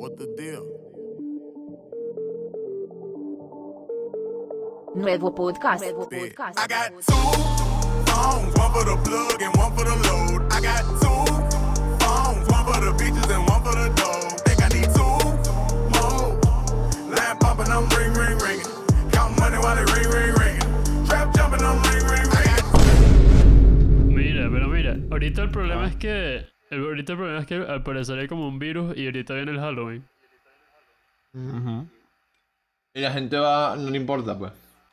What the deal? Nuevo podcast. I got two phones, one for the plug and one for the load. I got two phones, one for the bitches and one for the dough. Think I need two more. Line popping, I'm ring, ring, ringing. Count money while they ring, ring, ringing. Trap jumping, I'm ring, ring, ringing. Mira, pero mira, ahorita el problema es que. El- ahorita el problema es que al parecer hay como un virus y ahorita viene el Halloween. Ujú, Y la gente va, no le importa, pues.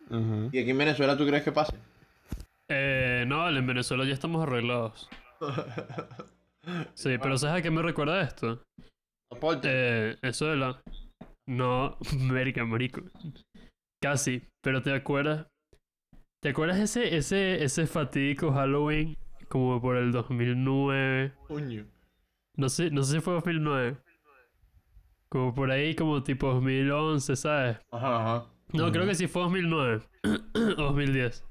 ujú. ¿Y aquí en Venezuela tú crees que pase? Eh, no, vale, en Venezuela ya estamos arreglados. Sí, pero ¿sabes a qué me recuerda esto? Aporte. Eh, eso de la. No, América, marico. Casi, pero ¿te acuerdas? ¿Te acuerdas ese, ese, ese fatídico Halloween como por el 2009? Coño. No sé, no sé si fue 2009. Como por ahí, como tipo 2011, ¿sabes? Ajá, ajá. No, creo que sí fue 2009 o 2010.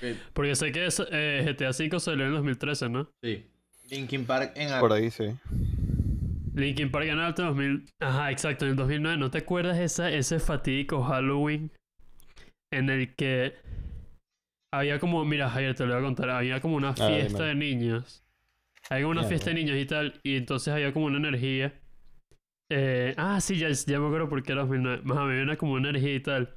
Sí. Porque sé que es, eh, GTA V salió en 2013, ¿no? Sí. Linkin Park en Por ahí sí. Linkin Park ganó alto en 2000. Ajá, exacto, en el 2009. ¿No te acuerdas esa, ese fatídico Halloween en el que había como, mira, Javier, te lo voy a contar, había como una fiesta de niños. Había como una fiesta de niños y tal, y entonces había como una energía. Eh, ah, sí, ya, ya me acuerdo por qué era 2009. Más había una como una energía y tal.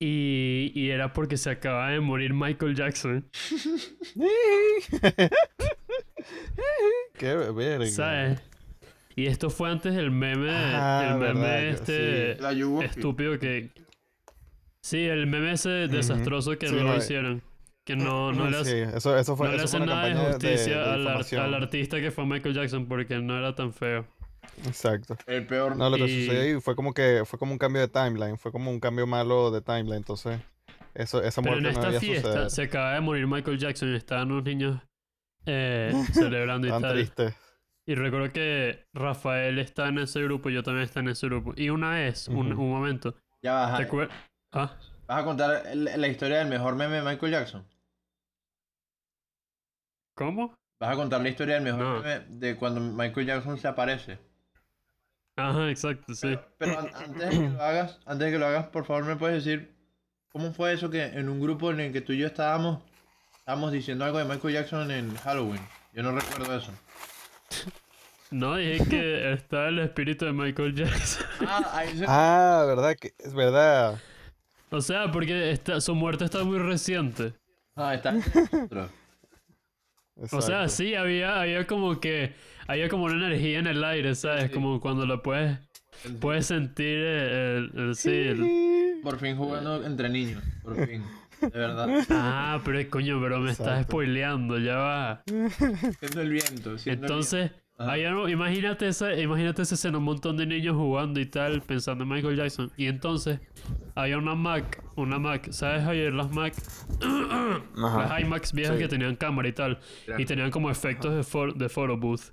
Y, y era porque se acaba de morir Michael Jackson. Qué verga. ¿Sabes? Y esto fue antes del meme, Ah, el meme verdad, este La Yugoki. estúpido que... Sí, el meme ese desastroso que Sí, no no, lo hicieron. Que no, no, le, Sí, hace, eso, eso fue, no le hacen nada de justicia de, de al, ar- difamación. al artista que fue Michael Jackson porque no era tan feo. Exacto. El peor. No, lo que Y- sucedió ahí fue como que fue como un cambio de timeline, fue como un cambio malo de timeline, entonces eso, esa Pero muerte en no esta había fiesta sucedido. se acaba de morir Michael Jackson y estaban unos niños eh, celebrando y Tan tal. triste. Y recuerdo que Rafael está en ese grupo, yo también estaba en ese grupo. Y una vez, un, Ujú. un momento, Ya vas ¿te? Ah, vas a contar la, la historia del mejor meme de Michael Jackson. ¿cómo? Vas a contar la historia del mejor No. meme de cuando Michael Jackson se aparece. Ajá, exacto, sí. Pero an- antes de que lo hagas, antes de que lo hagas, por favor me puedes decir cómo fue eso que en un grupo en el que tú y yo estábamos, estábamos diciendo algo de Michael Jackson en Halloween. Yo no recuerdo eso. No, dije que está el espíritu de Michael Jackson. Ah, ahí se... Ah, verdad que es verdad. O sea, porque su muerte está muy reciente. Ah, está. Otro. O sea, sí, había, había como que... Había como una energía en el aire, ¿sabes? Sí. Como cuando lo puedes... Puedes sentir el... el- el- sí, el- Por fin jugando entre niños. Por fin. De verdad. Ah, pero coño, pero me estás spoileando, ya va. Siendo el viento. siendo el Entonces. Hay algo- imagínate esa, imagínate esa escena, un montón de niños jugando y tal, pensando en Michael Jackson. Y entonces, había una Mac, una Mac, ¿sabes ayer las Mac? Las iMacs viejas Sí. que tenían cámara y tal. Y tenían como efectos de, for- de photo booth.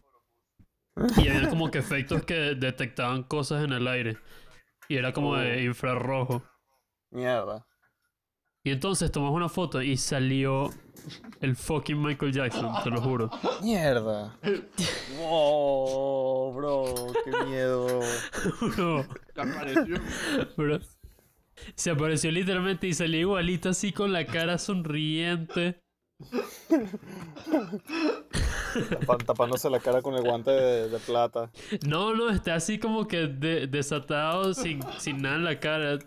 Y había como que efectos que detectaban cosas en el aire. Y era como de infrarrojo. Mierda. Y entonces tomas una foto y salió el fucking Michael Jackson, te lo juro. Mierda. wow, bro, qué miedo. No, Se apareció. bro. Se apareció literalmente y salió igualito así con la cara sonriente. Tapan- tapándose la cara con el guante de, de plata. No, no, está así como que de- desatado sin, sin nada en la cara.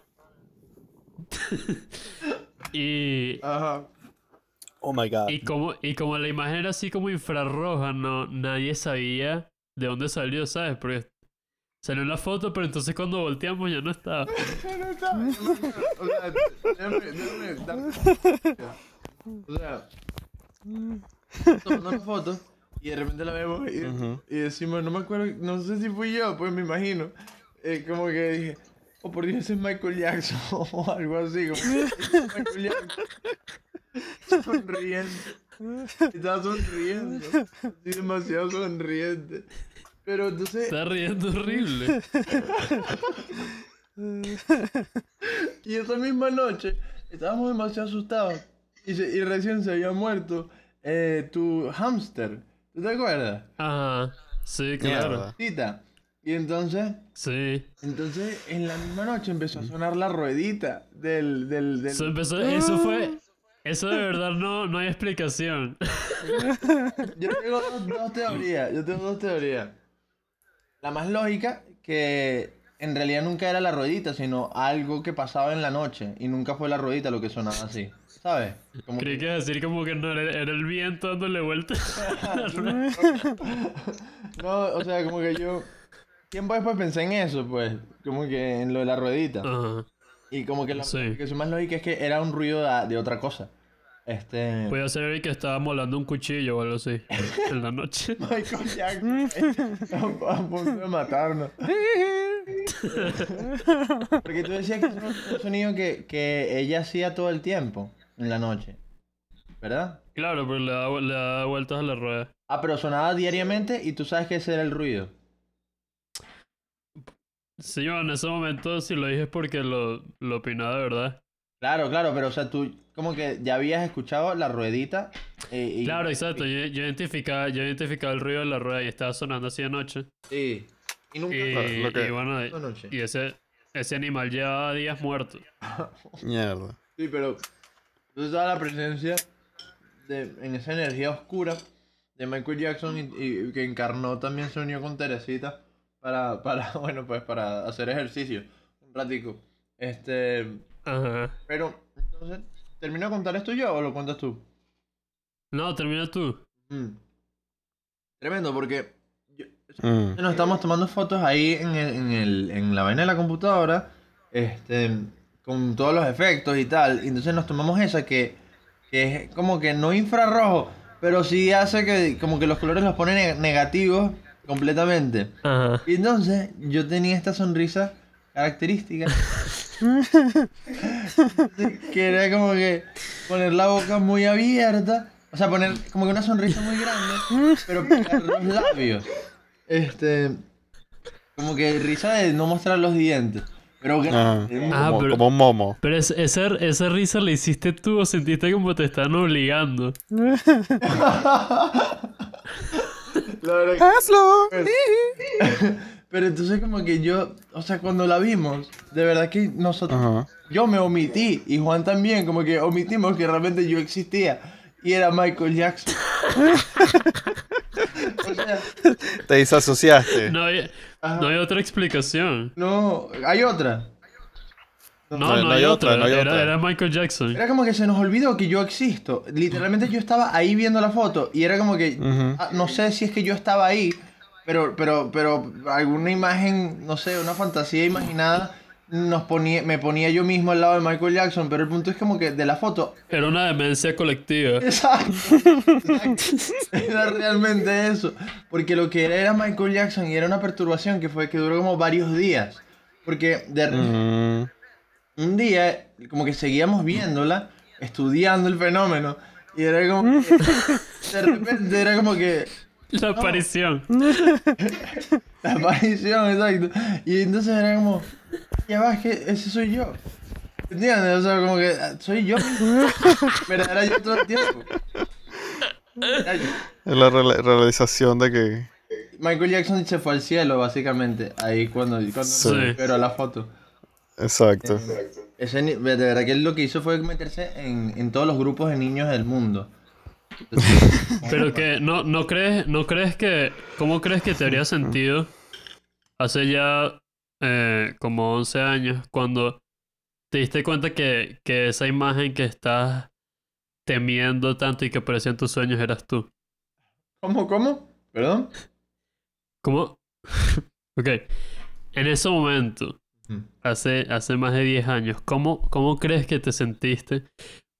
y, Ajá. Oh my god. y, como, y como la imagen era así como infrarroja, no, nadie sabía de dónde salió, ¿sabes? Porque salió en la foto, pero entonces cuando volteamos ya no estaba. O sea, déjame, déjame O sea, tomando una foto y de repente la vemos y decimos, no me acuerdo, no sé si fui yo, pues me imagino. Eh, como que dije, oh por Dios, es Michael Jackson o algo así. Como, "Ese es Michael Jackson. Sonriente. Estaba sonriendo. Así demasiado sonriente. Pero entonces, Está riendo horrible. Y esa misma noche estábamos demasiado asustados. Y, se- y recién se había muerto eh, tu hámster. ¿Tú te acuerdas? Ajá. Sí, claro. Tita. Y entonces, Sí. entonces en la misma noche empezó a sonar la ruedita del, del, del... Eso, empezó- eso fue. Eso de verdad no, no hay explicación. Yo tengo dos, dos teorías, yo tengo dos teorías. La más lógica, que en realidad nunca era la ruedita, sino algo que pasaba en la noche. Y nunca fue la ruedita lo que sonaba así. ¿Sabes? Como Creí que- que decir como que no era, era el viento dándole vuelta. a la rueda. No, o sea, como que yo... Tiempo después pensé en eso, pues. Como que en lo de la ruedita. Ajá. Y como que la Sí. explicación más lógica es que era un ruido de, de otra cosa. Este... Puede ser que estaba molando un cuchillo o algo así. En la noche. Michael Jackson a, a punto de matarnos. Porque tú decías que es un, un sonido que, que ella hacía todo el tiempo en la noche. ¿Verdad? Claro, pero le da, le da vueltas a la rueda. Ah, pero sonaba diariamente y tú sabes que ese era el ruido. Sí, yo en ese momento si lo dije es porque lo, lo opinaba de verdad. Claro, claro, pero o sea, tú como que ya habías escuchado la ruedita. eh, y- Claro, exacto. Yo, yo identificaba, yo identificaba el ruido de la rueda y estaba sonando así anoche. Sí. Y nunca Y, Claro, lo que- y bueno, y- esta noche. y ese, ese animal llevaba días muerto. Mierda. Sí, pero tú estaba la presencia de, en esa energía oscura de Michael Jackson y, y que encarnó también se unió con Teresita para, para, bueno, pues para hacer ejercicio un ratico. Este, Ajá. pero entonces, ¿termino de contar esto yo o lo cuentas tú? No, termina tú. Mm. Tremendo, porque yo- Mm. nos estamos tomando fotos ahí en, el, en, el, en la vaina de la computadora, este, con todos los efectos y tal. Y entonces nos tomamos esa que, que es como que no infrarrojo, pero sí hace que como que los colores los pone ne- negativos completamente. Ajá. Y entonces yo tenía esta sonrisa característica. que era como que poner la boca muy abierta. O sea, poner como que una sonrisa muy grande, pero pegar los labios. Este. Como que risa de no mostrar los dientes. Pero. Ah, como, pero- como un momo. Pero es- esa, esa risa la hiciste tú o sentiste como te están obligando. La verdad que- ¡Hazlo! Pero entonces como que yo, o sea, cuando la vimos, de verdad que nosotros, Ajá. yo me omití y Juan también, como que omitimos que realmente yo existía y era Michael Jackson. o sea, Te disasociaste. No hay, no hay otra explicación. no, hay otra. No, No, no, hay, otra. no hay era, otra. era Michael Jackson. Era como que se nos olvidó que yo existo. Literalmente yo estaba ahí viendo la foto y era como que, Ujú. ah, no sé si es que yo estaba ahí, pero, pero, pero alguna imagen, no sé, una fantasía imaginada, nos ponía, me ponía yo mismo al lado de Michael Jackson, pero el punto es como que de la foto Era una demencia colectiva. Exacto, exacto. Era realmente eso. Porque lo que era era Michael Jackson y era una perturbación que fue que duró como varios días. Porque de re- Mm. Un día, como que seguíamos viéndola, estudiando el fenómeno, y era como que, de repente era como que La aparición. la aparición, exacto. Y entonces era como, ya va, es que ese soy yo. ¿Entiendes? O sea, como que ah, soy yo. Pero era yo todo el tiempo. Es la real- realización de que. Michael Jackson se fue al cielo, básicamente, ahí cuando, cuando Sí. pero la foto. Exacto. Ese, ni- de verdad que él lo que hizo fue meterse en, en todos los grupos de niños del mundo. Pero que, ¿no, no, crees, ¿no crees que... ¿Cómo crees que te haría sentido hace ya eh, como 11 años cuando te diste cuenta que, que esa imagen que estás temiendo tanto y que aparecía en tus sueños eras tú? ¿Cómo, cómo? ¿Perdón? ¿Cómo? ok. En ese momento. Hace, hace más de 10 años, ¿cómo, ¿cómo crees que te sentiste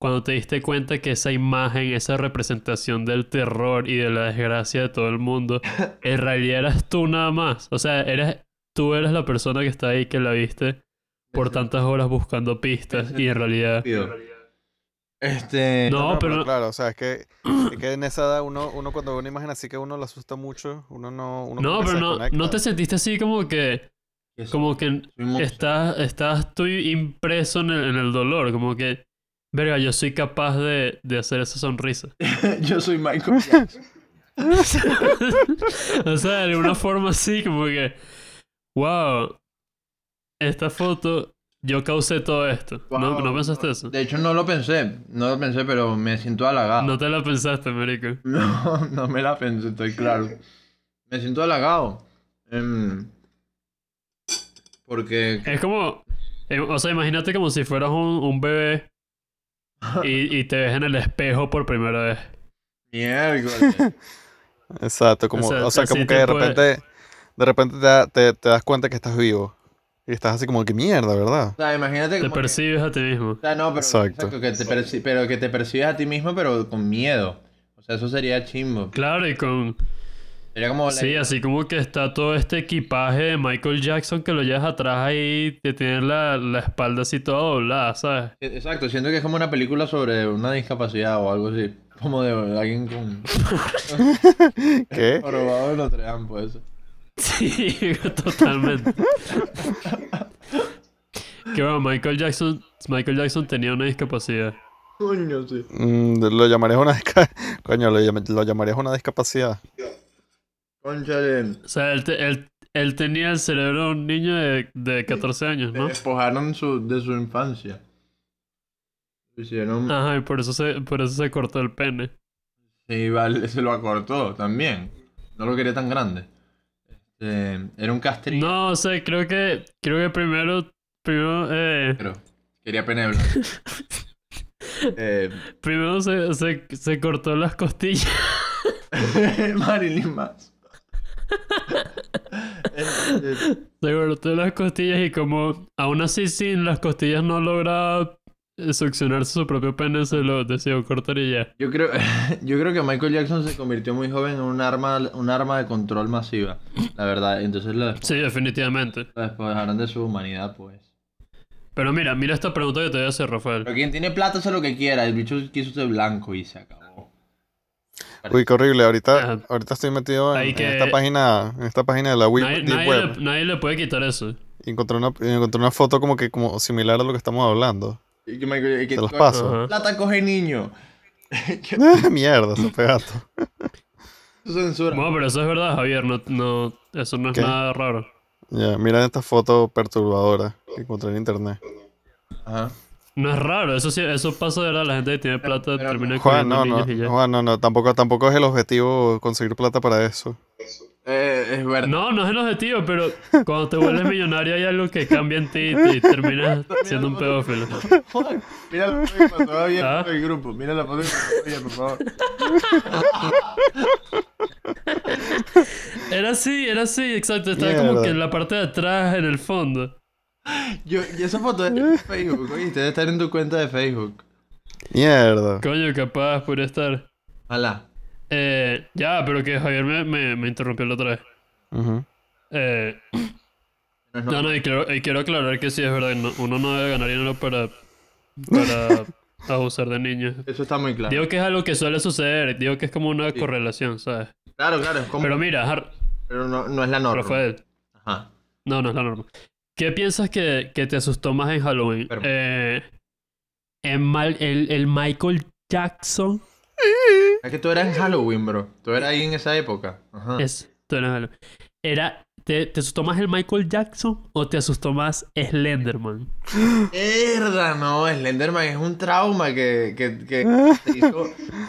cuando te diste cuenta que esa imagen, esa representación del terror y de la desgracia de todo el mundo, en realidad eras tú nada más? O sea, eres, tú eres la persona que está ahí que la viste por tantas horas buscando pistas y en realidad... Este. No, pero no- claro, o sea, es que, es que en esa edad uno, uno cuando ve una imagen así que uno le asusta mucho, uno no. Uno No, pero no, no te sentiste así como que... Como que estás, estás tú impreso en el, en el dolor, como que, verga, yo soy capaz de, de hacer esa sonrisa. Yo soy Michael Jackson. o sea, de alguna forma así, como que, wow, esta foto, yo causé todo esto. ¿No, Wow. ¿No pensaste eso? De hecho, no lo pensé. No lo pensé, pero me siento halagado. No te la pensaste, marico. No, no me la pensé, estoy claro. Me siento halagado. Em, porque. Es como, eh, o sea, imagínate como si fueras un, un bebé y, y te ves en el espejo por primera vez. Miércoles. Exacto, como, sea, o sea, como que de repente, de repente te, te, te das cuenta que estás vivo. Y estás así como que mierda, ¿verdad? O sea, imagínate Te como que- percibes a ti mismo. O sea, no, pero, Exacto. exacto, que te perci- pero que te percibes a ti mismo, pero con miedo. O sea, eso sería chimbo. Claro, y con... Sería como... la- Sí, así como que está todo este equipaje de Michael Jackson que lo llevas atrás ahí, te tienes la, la espalda así toda doblada, ¿sabes? Exacto, siento que es como una película sobre una discapacidad o algo así. Como de alguien con... ¿Qué? Probado de Notre Dame, pues. Sí, totalmente. que bueno, Michael Jackson, Michael Jackson tenía una discapacidad. Coño, sí. Mm, lo llamarías una Coño, lo, llam- lo llamarías una discapacidad. Conchale. O sea, él, te- él, él tenía el cerebro de un niño de, de 14 años, ¿no? despojaron su, de su infancia. Hicieron... Ajá, y por eso se, por eso se cortó el pene. Sí, vale, se lo acortó también. No lo quería tan grande. Este, era un castrillo. No, o sea, creo que, creo que primero, primero, eh, Pero quería pene blanco. eh, primero se, se, se cortó las costillas. Marilyn Se cortó las costillas y como aún así sin las costillas no lograba eh, succionar su propio pene, se lo decidió cortar y ya. yo creo, yo creo que Michael Jackson se convirtió muy joven en un arma, un arma de control masiva, la verdad. Entonces lo, Sí, definitivamente. lo despojaron de su humanidad, pues. Pero mira, mira esta pregunta que te voy a hacer, Rafael. Pero quien tiene plata hace lo que quiera. El bicho quiso ser blanco y se acabó. Uy, qué horrible. Ahorita, Ajá. ahorita estoy metido en, esta página, en esta página de la Web, Nadie, nadie Web. le, nadie le puede quitar eso. Y encontré una, y encontré una foto como que como similar a lo que estamos hablando. Y que Michael, y que Te los paso. Plata coge niño. Mierda, se pegato. Censura. Bueno, pero eso es verdad, Javier. No, no, eso no es ¿Qué? nada raro. Ya, mira esta foto perturbadora que encontré en internet. Ajá. No es raro, eso sí, eso pasa de verdad. La gente que tiene plata pero- termina Juan, no, no, niños y ya. Juan, no, no, tampoco, tampoco es el objetivo conseguir plata para eso. Eh, es verdad. No, no es el objetivo, pero cuando te vuelves millonario hay algo que cambia en ti y terminas siendo un pedófilo. Mira la foto que pasó ¿Ah? el grupo. Mira la foto que pasó por favor. Era así, era así, exacto. Estaba como que en la parte de atrás, en el fondo. Yo, y esa foto es de Facebook, oíste, debe estar en tu cuenta de Facebook. Mierda. Coño, capaz podría estar. Ojalá. Eh, ya, pero que Javier me, me, me interrumpió la otra vez. Ujú. Eh, No, es no, no- y quiero, y quiero aclarar que sí es verdad. no- uno no debe ganar dinero para, para abusar de niños. Eso está muy claro. Digo que es algo que suele suceder. Digo que es como una correlación, ¿sabes? Claro, claro, es como. Pero Pero, mira, Har- no, no es la norma. Rafael. Ajá. No, no es la norma. ¿Qué piensas que, que te asustó más en Halloween? Eh, en Mal- el, el Michael Jackson Es que tú eras en Halloween, bro. Tú eras ahí en esa época. Ajá. es. tú eres Halloween. Era. ¿te, ¿Te asustó más el Michael Jackson o te asustó más Slenderman? Mierda, no, Slenderman es un trauma que, que, que se hizo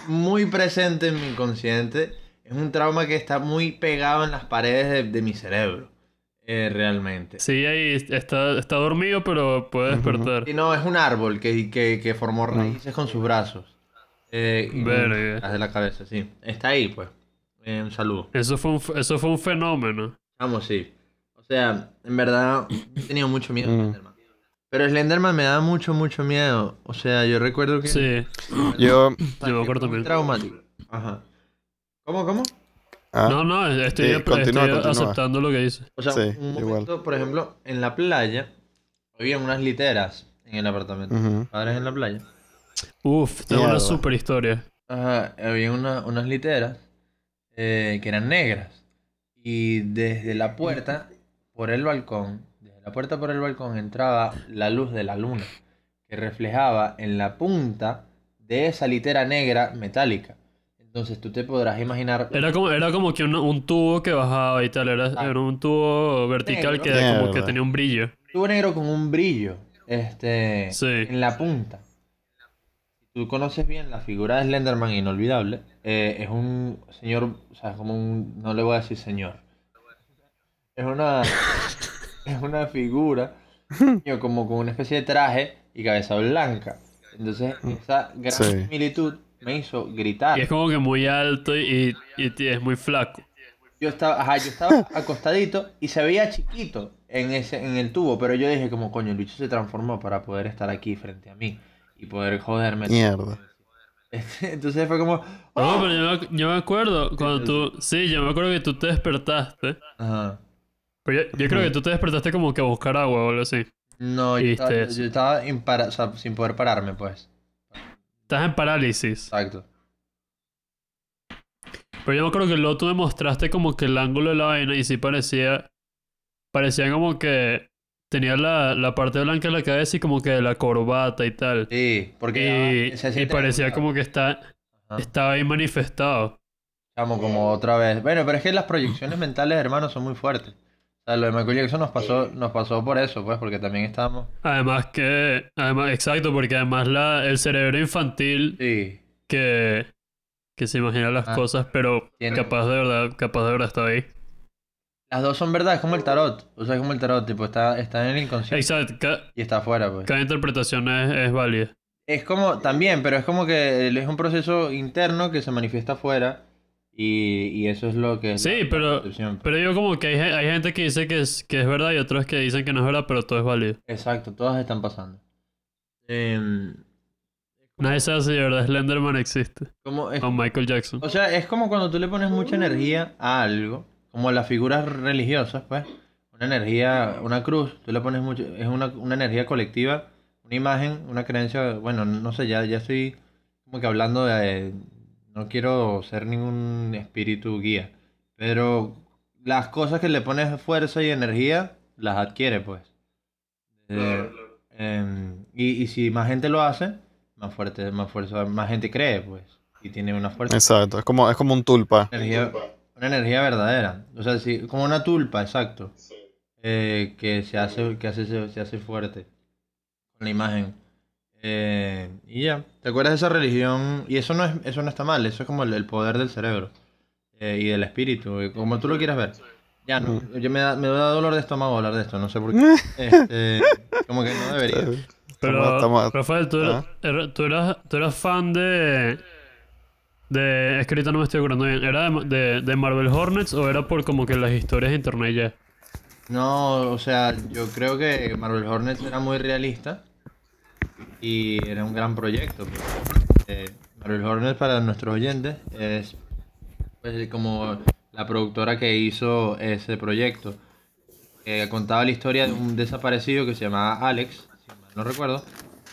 muy presente en mi inconsciente. Es un trauma que está muy pegado en las paredes de, de mi cerebro. Eh, realmente. Sí, ahí está, está dormido, pero puede despertar. Y no, es un árbol que, que, que formó raíces con sus brazos. Eh, Verga. detrás de la cabeza, sí. Está ahí, pues. Eh, un saludo. Eso fue un, f- eso fue un fenómeno. Vamos, sí. O sea, en verdad, he tenido mucho miedo a Mm. Slenderman. Pero Slenderman me da mucho, mucho miedo. O sea, yo recuerdo que... Sí, Yo. yo me acuerdo también. traumático. Ajá. ¿Cómo, cómo? Ah, No, no, estoy, Sí, estoy continúa, continúa. aceptando lo que dice. O sea, Sí, un igual. momento, por ejemplo, en la playa, había unas literas en el apartamento. Ujú. Padres en la playa. Uf, tengo una super historia. Ajá, había una- unas literas eh, que eran negras. Y desde la puerta, por el balcón, desde la puerta por el balcón entraba la luz de la luna, que reflejaba en la punta de esa litera negra metálica. Entonces tú te podrás imaginar. Era como, era como que un, un tubo que bajaba y tal. Era, Ah. era un tubo vertical Negro. que como que tenía un brillo. tubo negro con un brillo este, Sí. en la punta. Si tú conoces bien la figura de Slenderman, inolvidable, eh, es un señor, o sea, es como un, no le voy a decir señor, es una, es una figura como con una especie de traje y cabeza blanca. Entonces, esa gran Sí. Me hizo gritar. Y es como que muy alto y, y, y es muy flaco. Yo estaba, ajá, yo estaba acostadito y se veía chiquito en ese, en el tubo, pero yo dije como coño, el bicho se transformó para poder estar aquí frente a mí y poder joderme. Mierda. Entonces fue como, No, pero yo me, yo me acuerdo cuando tú... Sí, yo me acuerdo que tú te despertaste. ajá. Pero yo, yo creo que tú te despertaste como que a buscar agua o algo así. No, yo estaba, viste eso. yo estaba impara- o sea, sin poder pararme, pues. Estás en parálisis. Exacto. Pero yo me acuerdo que luego tú me mostraste como que el ángulo de la vaina y sí parecía... Parecía como que tenía la, la parte blanca de la cabeza y como que la corbata y tal. Sí, porque Y, se y siente parecía como que está, Ajá. estaba ahí manifestado. Chamo, como otra vez. Bueno, pero es que las proyecciones mentales, hermano, son muy fuertes. O sea, lo de Michael Jackson nos pasó, nos pasó por eso, pues, porque también estábamos. Además que... Además, exacto, porque además la, el cerebro infantil Sí. que, que se imagina las Ah, cosas, pero tiene- capaz de verdad, capaz de verdad está ahí. Las dos son verdad, es como el tarot. O sea, es como el tarot, tipo, está, está en el inconsciente Exacto, ca- y está afuera, pues. cada interpretación es, es válida. Es como, también, pero es como que es un proceso interno que se manifiesta afuera y, y eso es lo que es Sí, pero, pero yo como que hay, hay gente que dice que es, que es verdad y otros que dicen que no es verdad, pero todo es válido. Exacto, todas están pasando. Em, Nadie sabe si de verdad Slenderman existe. como, es- O Michael Jackson. o sea, es como cuando tú le pones mucha energía a algo, como las figuras religiosas, pues, una energía, una cruz, tú le pones mucho, es una, una energía colectiva, una imagen, una creencia, bueno, no sé, ya, ya estoy como que hablando de, no quiero ser ningún espíritu guía, pero las cosas que le pones fuerza y energía, las adquiere, pues. Eh, em, y, y si más gente lo hace, más fuerte, más fuerza, más gente cree, pues. Y tiene una fuerza Exacto. Es como, es como un tulpa. energía, una energía verdadera. O sea, sí, como una tulpa, exacto. Eh, que se hace, que hace, se, se hace fuerte con la imagen. Eh, y ya. ¿Te acuerdas de esa religión? Y eso no es, eso no está mal, eso es como el, el poder del cerebro. eh, y del espíritu, eh, como tú lo quieras ver. Ya, no, yo me da, me da dolor de estómago hablar de esto, no sé por qué. Este, como que no debería. Pero, Estamos- Rafael, ¿tú, eras, Ah. tú, eras, tú eras fan de... de... Es que ahorita no me estoy acordando bien. ¿Era de, de, de Marvel Hornets o era por como que las historias de internet ya? No, o sea, yo creo que Marvel Hornets era muy realista y era un gran proyecto. Eh, Marvel Hornets para nuestros oyentes es pues, como la productora que hizo ese proyecto. que contaba la historia de un desaparecido que se llamaba Alex, si mal no recuerdo,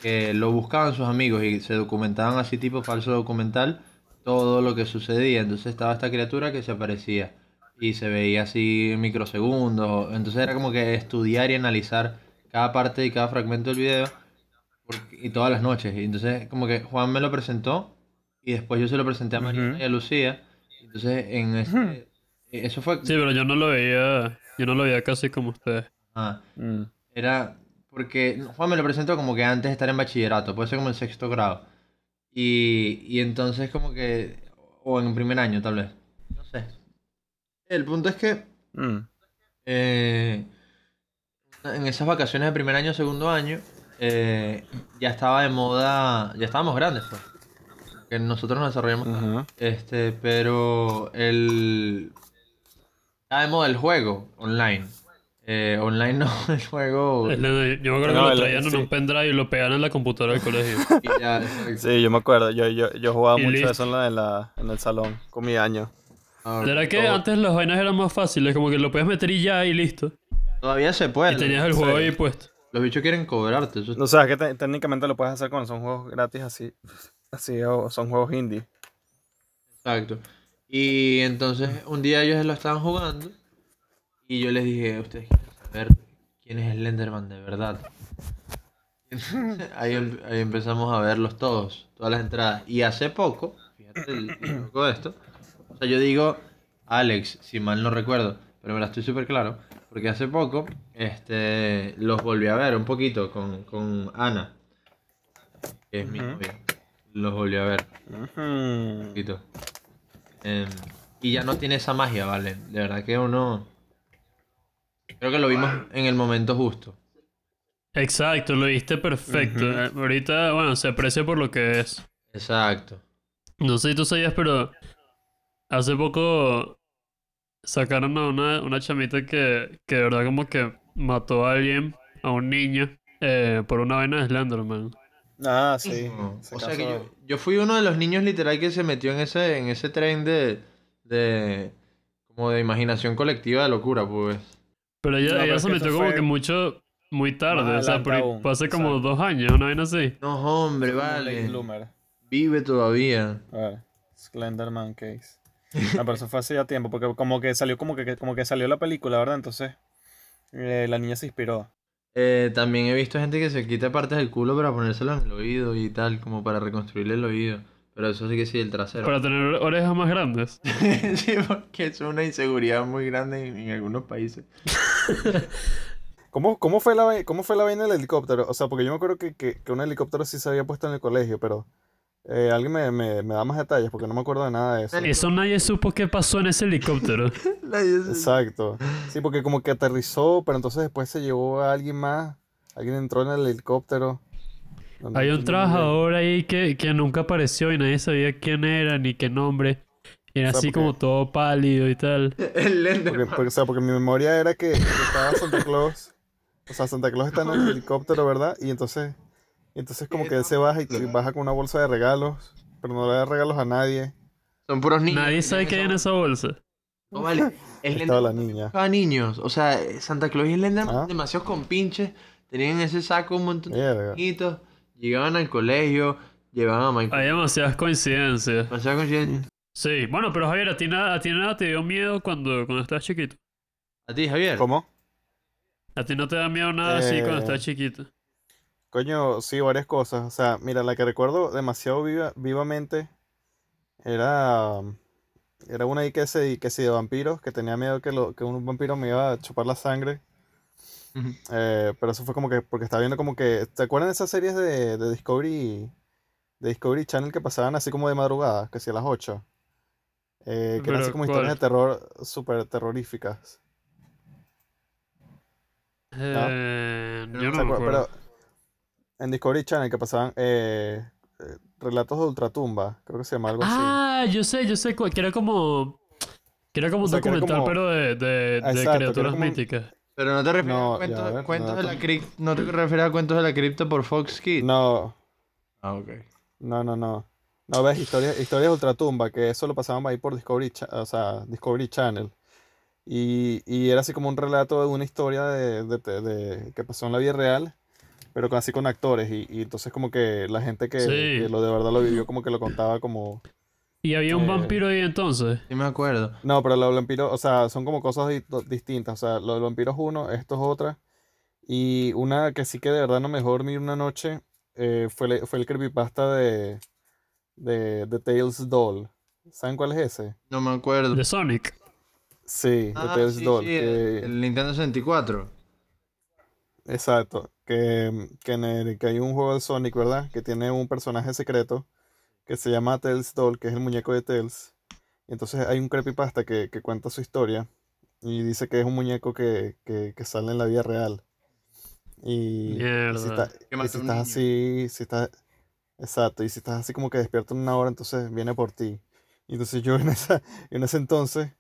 que lo buscaban sus amigos y se documentaban así tipo falso documental todo lo que sucedía. Entonces estaba esta criatura que se aparecía y se veía así en microsegundos. Entonces era como que estudiar y analizar cada parte y cada fragmento del video porque- y todas las noches. Y entonces como que Juan me lo presentó y después yo se lo presenté a Mariana y a Lucía. Entonces en ese, eso fue... Sí, pero yo no lo veía... Yo no lo veía casi como ustedes. Ah, Mm. era porque Juan me lo presentó como que antes de estar en bachillerato, puede ser como en sexto grado. Y, y entonces como que, o en primer año tal vez, no sé. El punto es que Mm. eh, en esas vacaciones de primer año, segundo año, eh, ya estaba de moda, ya estábamos grandes pues. Que nosotros nos desarrollamos Ujú. este, pero el. Está de moda el juego online. Eh, online no, el juego. Yo me acuerdo No, que lo el- traían en sí. un pendrive y lo pegaban en la computadora del colegio. y ya, exacto. Sí, yo me acuerdo. Yo, yo, yo jugaba Y mucho listo. eso en, la, en, la, en el salón con mi año. Ah, ¿Será que todo- antes las vainas eran más fáciles? Como que lo podías meter y ya y listo. Todavía se puede. Y tenías el juego ahí puesto. Los bichos quieren cobrarte. Eso O sea, que te- técnicamente lo puedes hacer cuando son juegos gratis así. Así, o son juegos indie. Exacto. Y entonces un día ellos lo estaban jugando y yo les dije, ustedes quieren saber quién es el Enderman de verdad. ahí, em- ahí empezamos a verlos todos, todas las entradas. Y hace poco, fíjate el, el de esto. O sea, yo digo Alex, si mal no recuerdo, pero me la estoy súper claro. Porque hace poco este, los volví a ver un poquito con, con Ana, que es mi novia. Los volví a ver un poquito. Em, y ya no tiene esa magia, ¿vale? De verdad que uno... Creo que lo vimos en el momento justo. Exacto, lo viste perfecto. Eh, Ahorita, bueno, se aprecia por lo que es. Exacto. No sé si tú sabías, pero hace poco sacaron a una, una chamita que, que de verdad como que mató a alguien, a un niño, eh, por una vaina de Slenderman. Ah, sí. No, O sea que yo, yo fui uno de los niños literal que se metió en ese, en ese tren de, de como de imaginación colectiva de locura, pues. Pero ella, No, ella se metió eso como fue que mucho, muy tarde, o sea, por, aún, fue hace como dos años, una vaina así. No, hombre, vale. Vive todavía. A ver, Slenderman Case. No, pero eso fue hace ya tiempo, porque como que salió como que, como que salió la película, ¿verdad? Entonces, eh, la niña se inspiró. Eh, también he visto gente que se quita partes del culo para ponérselo en el oído y tal, como para reconstruirle el oído. Pero eso sí que sí, el trasero. Para tener orejas más grandes. sí, porque es una inseguridad muy grande en, en algunos países. ¿Cómo, cómo, fue la, ¿Cómo fue la vaina del helicóptero? O sea, porque yo me acuerdo que, que, que un helicóptero sí se había puesto en el colegio, pero eh, alguien me, me, me da más detalles porque no me acuerdo de nada de eso. Eso nadie supo qué pasó en ese helicóptero. Exacto. Sí, porque como que aterrizó, pero entonces después se llevó a alguien más. Alguien entró en el helicóptero. Hay un trabajador ahí que, que nunca apareció y nadie sabía quién era ni qué nombre. Era O sea, así porque- como todo pálido y tal. El Porque, porque, o sea, porque mi memoria era que, que estaba Santa Claus. O sea, Santa Claus está en el helicóptero, ¿verdad? Y entonces, entonces como que él se baja y baja con una bolsa de regalos, pero no le da regalos a nadie. Son puros niños. Nadie sabe qué hay en esa bolsa. No vale. Estaba la niña. buscaba niños. O sea, Santa Claus y el Enderman, Ah. demasiados compinches. Tenían en ese saco un montón de niñitos. Llegaban al colegio, llevaban a Michael. Hay demasiadas coincidencias. Demasiado coincidente. Sí, bueno, pero Javier, ¿a ti nada, a ti nada te dio miedo cuando, cuando estabas chiquito? A ti, Javier. ¿Cómo? ¿A ti no te da miedo nada así cuando Eh, estabas chiquito? Coño, sí, varias cosas. O sea, mira, la que recuerdo demasiado viva, vivamente era, era una ahí que se, que sí de vampiros, que tenía miedo que, lo, que un vampiro me iba a chupar la sangre. Eh, pero eso fue como que, porque estaba viendo como que, ¿te acuerdan de esas series de, de Discovery, de Discovery Channel que pasaban así como de madrugada, que sí a las 8? Eh, que eran así como historias de terror súper terroríficas. Eh, Pero yo no no ¿Se me acuer- acuerdo. Pero en Discovery Channel que pasaban eh, eh, relatos de ultratumba, creo que se llama algo así. Ah, yo sé, yo sé, que era como... Que era como O sea, documental, como- pero de, de, de Exacto, que era criaturas como míticas. Pero no te refieres No, a cuentos, ya, a ver, cuentos no, de la cripta. No te refieres a cuentos de la cripta por Fox Kids. No, Ah, ok. no, no, no. No, ves, historias, historias de ultratumba, que eso lo pasaban ahí por Discovery, o sea, Discovery Channel. Y, y era así como un relato de una historia de, de- de- de- que pasó en la vida real, pero así con actores. Y, y entonces como que la gente que, Sí. que lo de verdad lo vivió como que lo contaba como... Y había un Eh, vampiro ahí entonces. Sí me acuerdo. No, pero los vampiros, o sea, son como cosas di- distintas. O sea, los vampiros es uno, esto es otra. Y una que sí que de verdad no me dejó dormir una noche eh, fue, el- fue el creepypasta de, de, de Tales Doll. ¿Saben cuál es ese? No me acuerdo. De Sonic. Sí, de Ah, Tales sí, Doll. sí, el, que- el Nintendo 64. exacto. Que, que, en el- que hay un juego de Sonic, ¿verdad? Que tiene un personaje secreto que se llama Tails Doll, que es el muñeco de Tails. Y entonces hay un creepypasta que, que cuenta su historia y dice que es un muñeco que, que, que sale en la vida real. Y, y si Mierda. está- y si estás así, si estás, exacto, y si estás así como que despierto en una hora, entonces viene por ti. Y entonces yo en esa, en ese entonces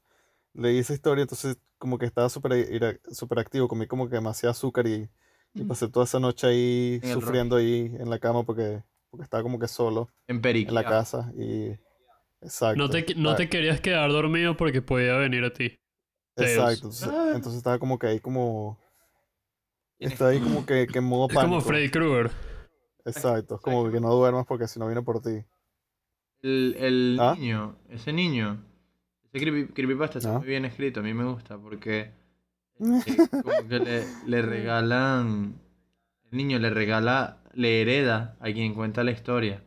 leí esa historia, entonces como que estaba súper ira- súper activo, comí como que demasiado azúcar y, y pasé toda esa noche ahí sufriendo ahí en la cama porque, porque estaba como que solo En en la casa y exacto. No te, no te querías quedar dormido porque podía venir a ti. Exacto, entonces, Ah. entonces estaba como que ahí como está ahí como que, que en modo Es como. Freddy Krueger. Exacto, es como que no duermas porque si no viene por ti. El, el ¿Ah? niño, ese niño, ese creepy, creepypasta está ¿Ah? muy bien escrito, a mí me gusta porque eh, como que le, le regalan, el niño le regala, le hereda a quien cuenta la historia.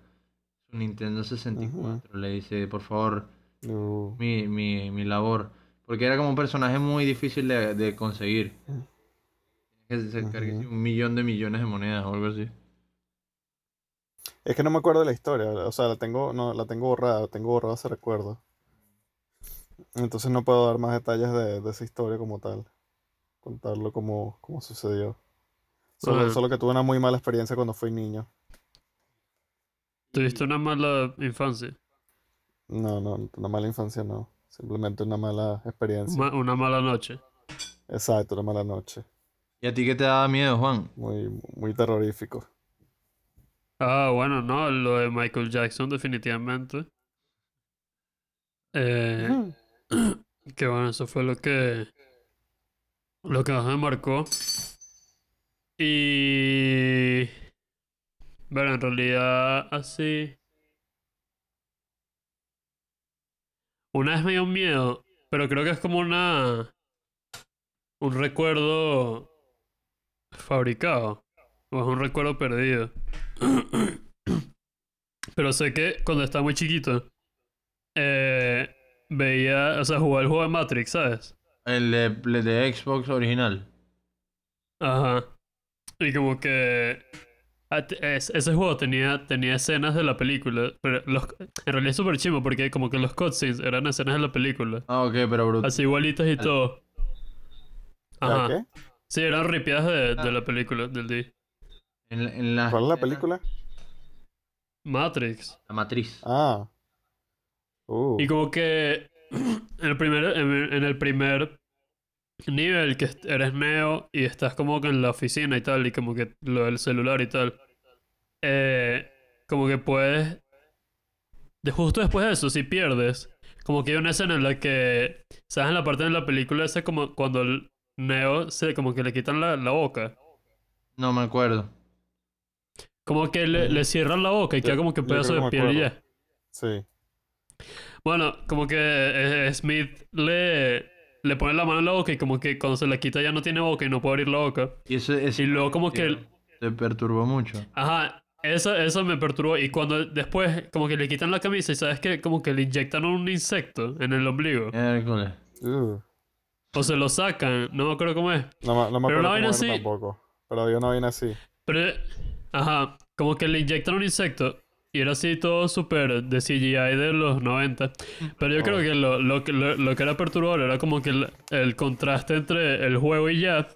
su Nintendo 64. Le dice, por favor, mi, mi, mi labor. Porque era como un personaje muy difícil de, de conseguir. Tienes que sacar un millón de millones de monedas o algo así. Es que no me acuerdo de la historia, o sea, la tengo, no, la tengo borrada, tengo borrado ese recuerdo. Entonces no puedo dar más detalles de, de esa historia como tal. Contarlo como, como sucedió. Solo, solo que tuve una muy mala experiencia cuando fui niño. ¿Tuviste una mala infancia? No, no, una mala infancia no. Simplemente una mala experiencia. Ma- una mala noche. Exacto, una mala noche. ¿Y a ti qué te daba miedo, Juan? Muy, muy terrorífico. Ah, bueno, no, lo de Michael Jackson definitivamente. Eh, que bueno, eso fue lo que lo que más me marcó. Y bueno, en realidad así una vez me dio miedo, pero creo que es como una un recuerdo fabricado o es un recuerdo perdido. Pero sé que cuando estaba muy chiquito, eh, veía, o sea, jugaba el juego de Matrix, ¿sabes? El de, el de Xbox original. Ajá. Y como que ah, ese juego tenía, tenía escenas de la película, pero los, en realidad es súper chimo porque como que los cutscenes eran escenas de la película, Ah, ok, pero brutal. así igualitas y todo. ¿Ya Ajá. qué? Sí, eran ripiadas de, de la película, del D. En, en la, ¿Cuál es la película? Matrix. La matriz. Ah. Uh. Y como que en el primer, en, en el primer nivel que eres Neo y estás como que en la oficina y tal, y como que lo del celular y tal, eh, como que puedes, de justo después de eso, si pierdes, como que hay una escena en la que, ¿sabes? En la parte de la película esa como cuando el Neo se, como que le quitan la, la boca. No me acuerdo. Como que le, le cierran la boca y queda como que yo pedazo de piel y ya. Sí. Bueno, como que eh, Smith le, le pone la mano en la boca y como que cuando se la quita ya no tiene boca y no puede abrir la boca. Y eso, eso Y luego como que... te perturbó mucho. Ajá, eso, eso me perturbó. Y cuando después como que le quitan la camisa y sabes que como que le inyectan un insecto en el ombligo. Uh. O se lo sacan, no me acuerdo cómo es. No, no me Pero acuerdo cómo era así- tampoco. Pero había una vaina así. Pero, ajá, como que le inyectan un insecto y era así todo súper de CGI de los 90. Pero yo creo que lo, lo, que- lo, lo que era perturbador era como que el, el contraste entre el juego y ya,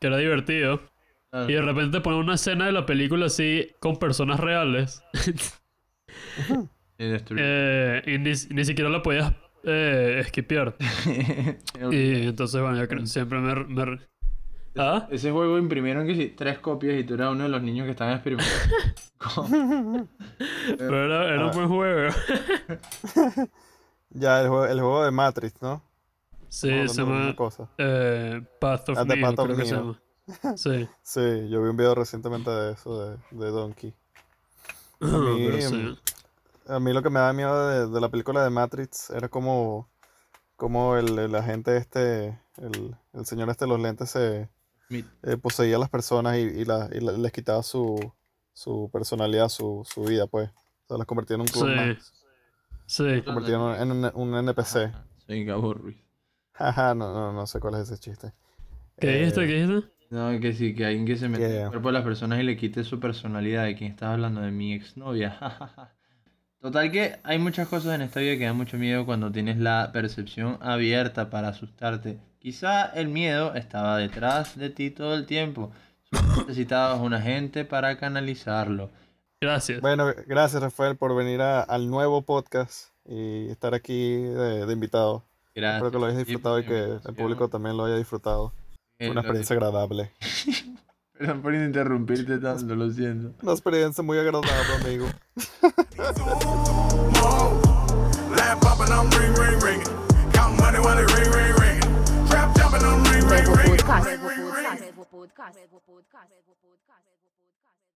que era divertido. Claro. Y de repente te ponen una escena de la película así con personas reales. Eh, y ni, ni siquiera la podías eh, skipear. Y entonces, bueno, yo creo siempre me... me- ¿Ah? Ese juego imprimieron que sí, tres copias y tú eras uno de los niños que estaban experimentando. Pero era, era un buen juego. Ya, el juego, el juego de Matrix, ¿no? Sí, Estamos se llama cosa. eh, Path of Ah, Neo, Path of creo que se llama. Sí. Sí, yo vi un video recientemente de eso, de, de Donkey. A mí, sí. a mí lo que me da miedo de, de la película de Matrix era como, como el, el agente este, el, el señor este de los lentes se eh, poseía a las personas y, y la- y la- les quitaba su, su personalidad, su, su vida, pues. O sea, las convertía en un club Sí. más. Sí. Convertía en un, en un- NPC. Soy Gabo Ruiz. Jaja, no, no, no sé cuál es ese chiste. ¿Qué Eh, dijiste? ¿Qué dijiste? No, que sí, que alguien que se mete en el cuerpo de las personas y le quite su personalidad. ¿De quién estás hablando? De mi exnovia. Total que hay muchas cosas en esta vida que dan mucho miedo cuando tienes la percepción abierta para asustarte. Quizá el miedo estaba detrás de ti todo el tiempo. Solo necesitabas un agente para canalizarlo. Gracias. Bueno, gracias Rafael por venir a- al nuevo podcast y estar aquí de, de invitado. Gracias. Espero que lo hayas sí, disfrutado y que el público también lo haya disfrutado. Eh, Fue una experiencia agradable. Perdón por interrumpirte tanto, lo siento. Una experiencia muy agradable, amigo. Podcast. Podcast.